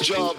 know I take this job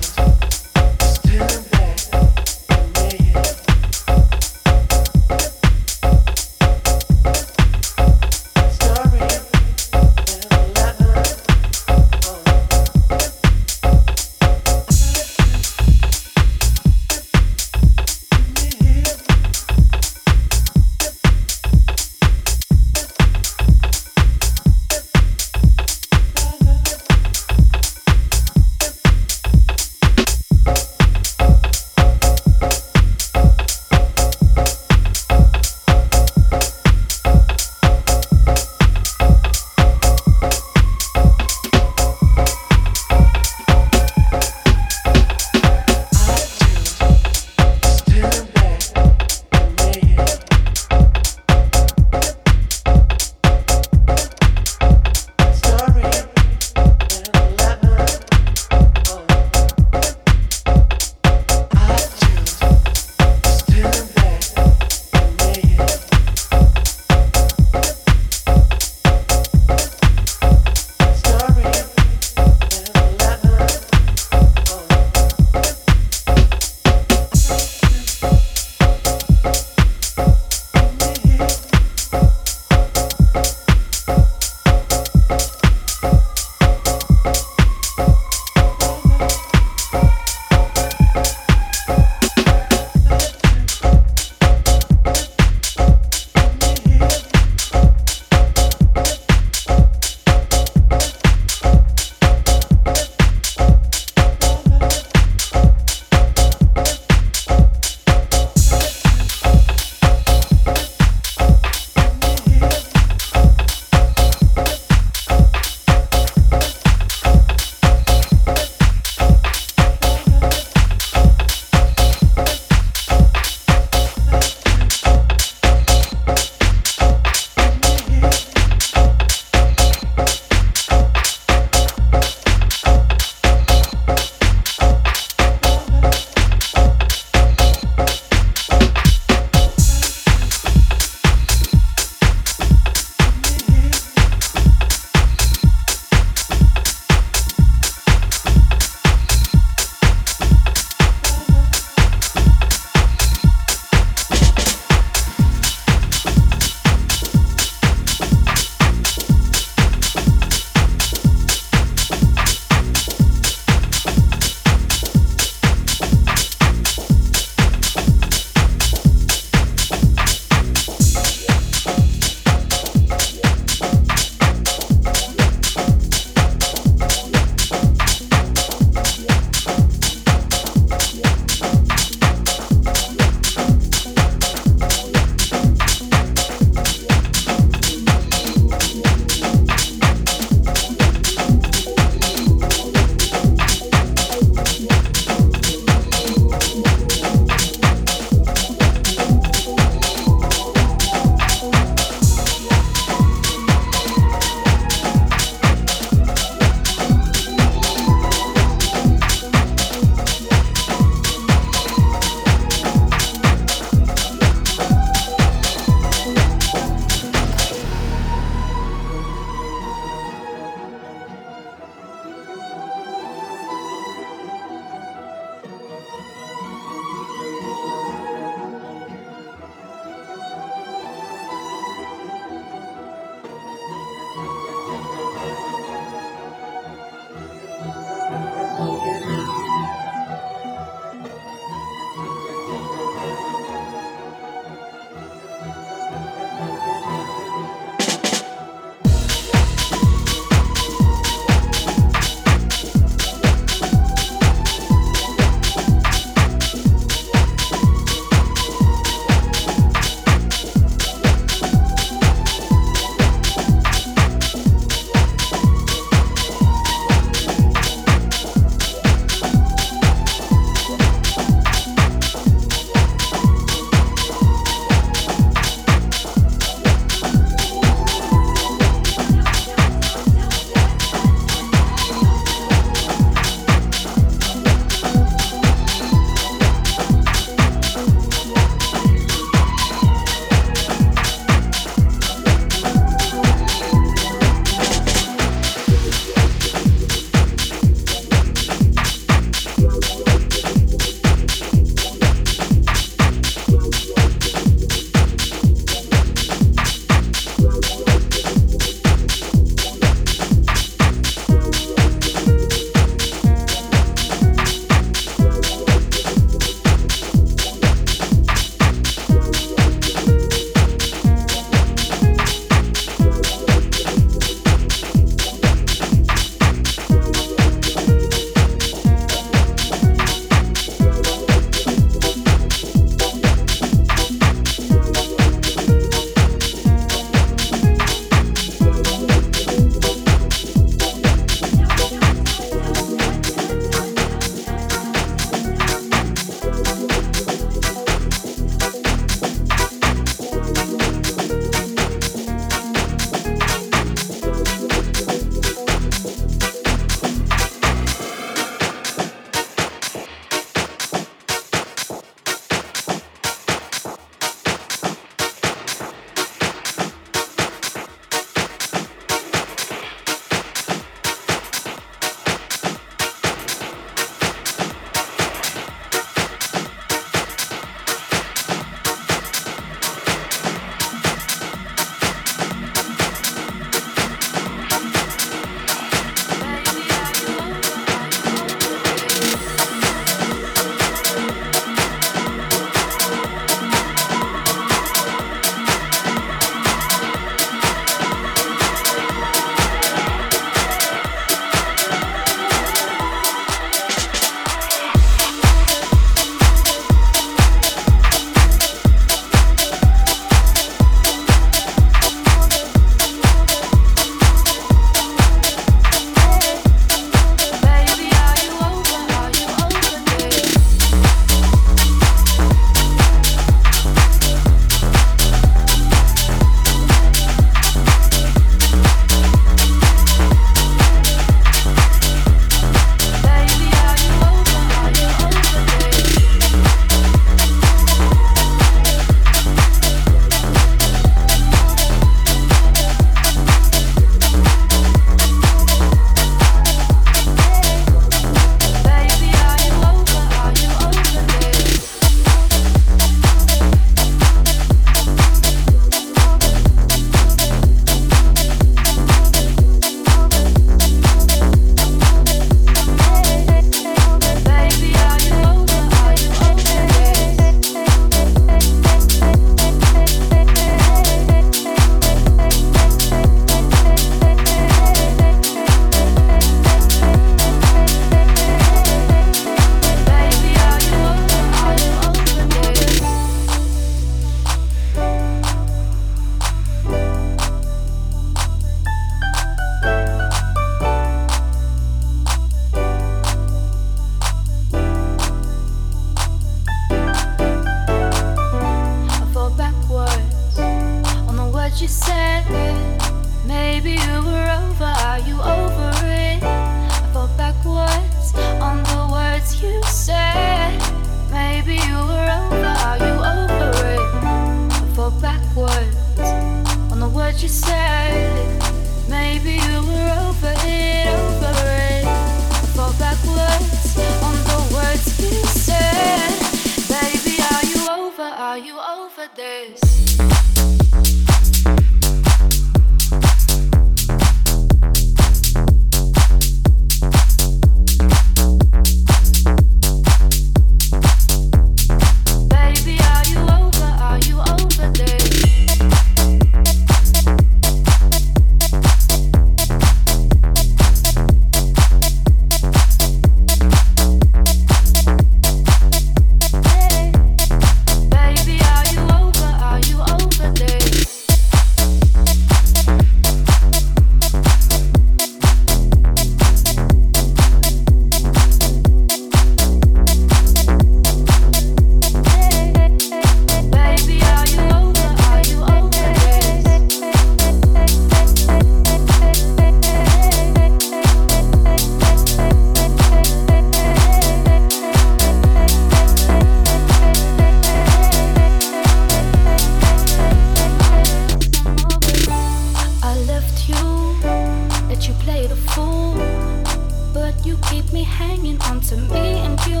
keep me hanging on to me and you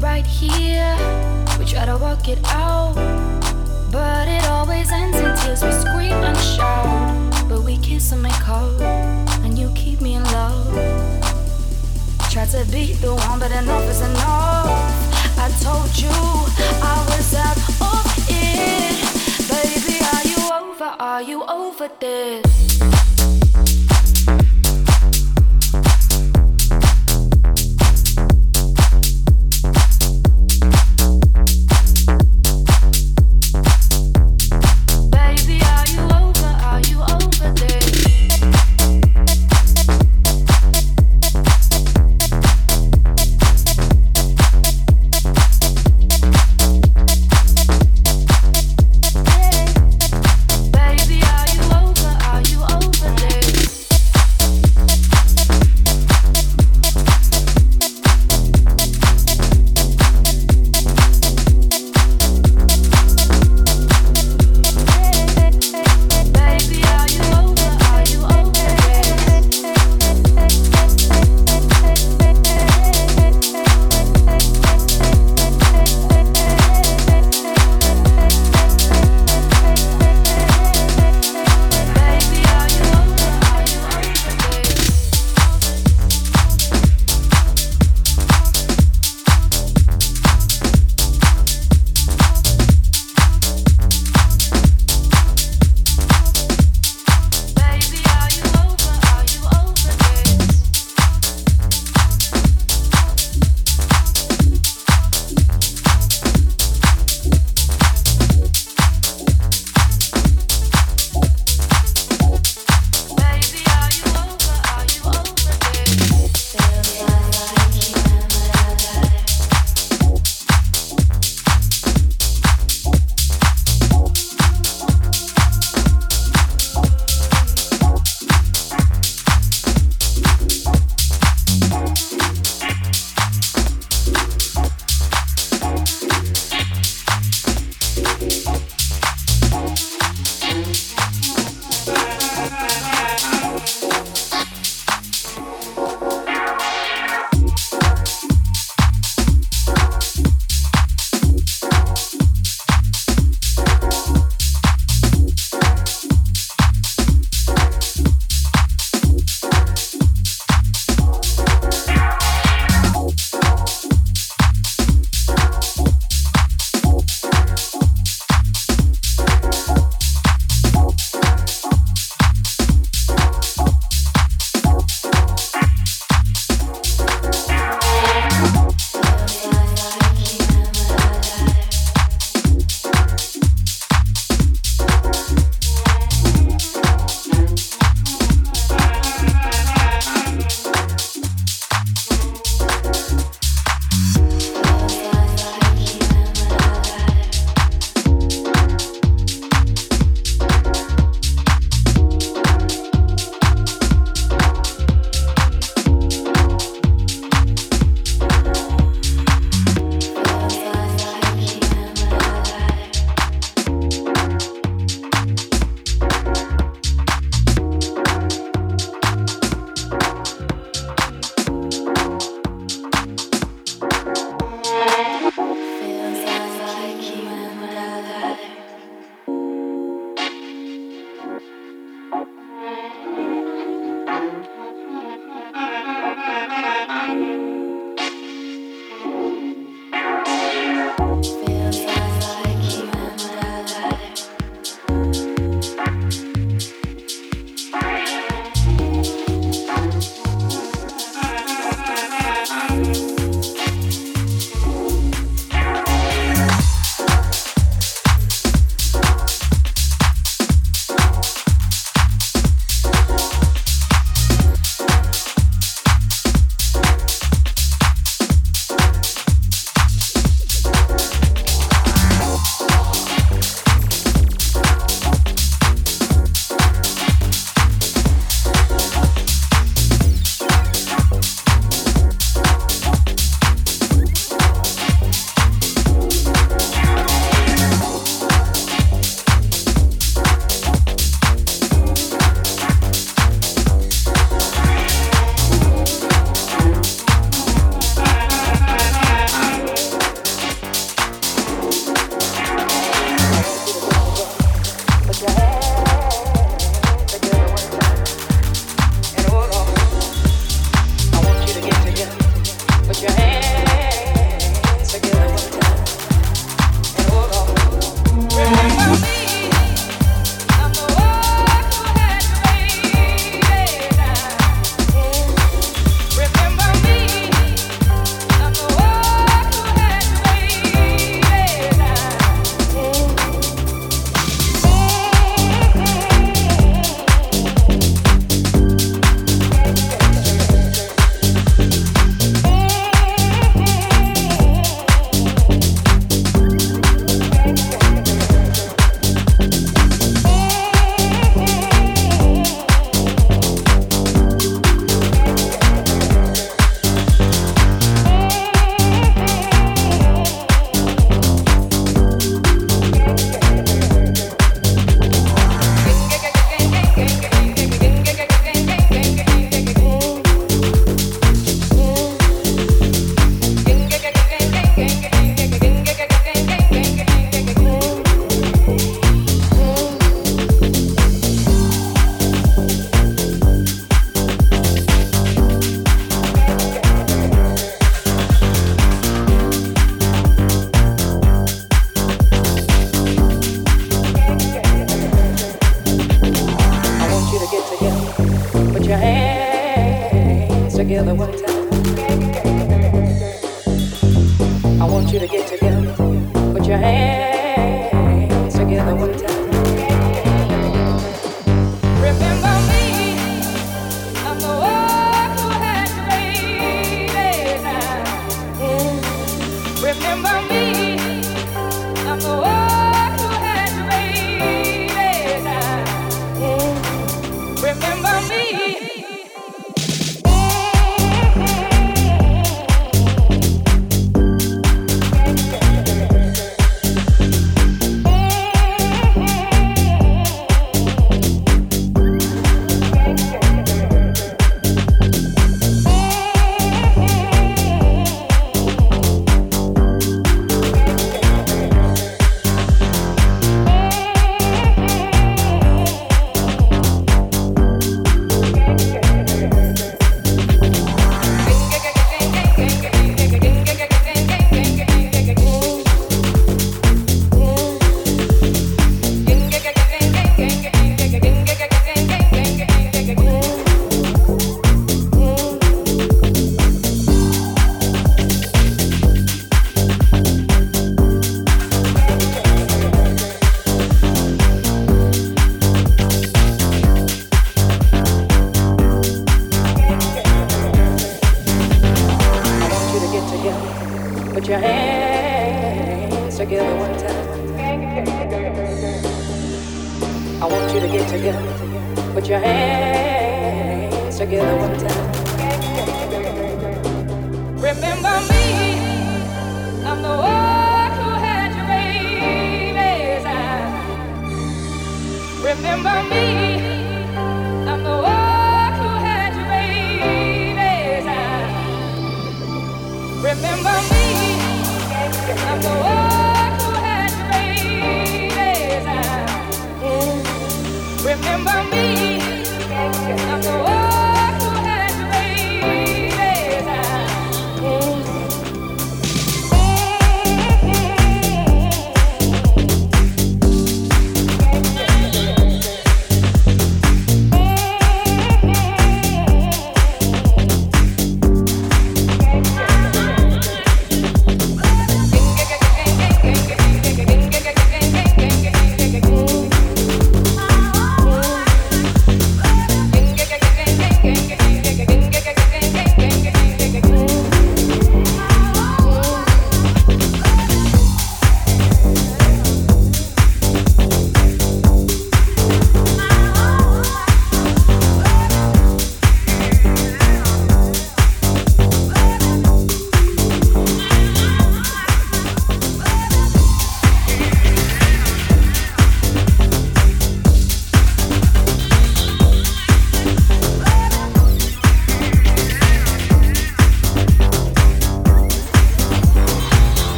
right here. We try to work it out, but it always ends in tears. We scream and shout, but we kiss and make up, and you keep me in love. Try to be the one, but enough is enough. I told you I was out of it, baby. Are you over? Are you over this?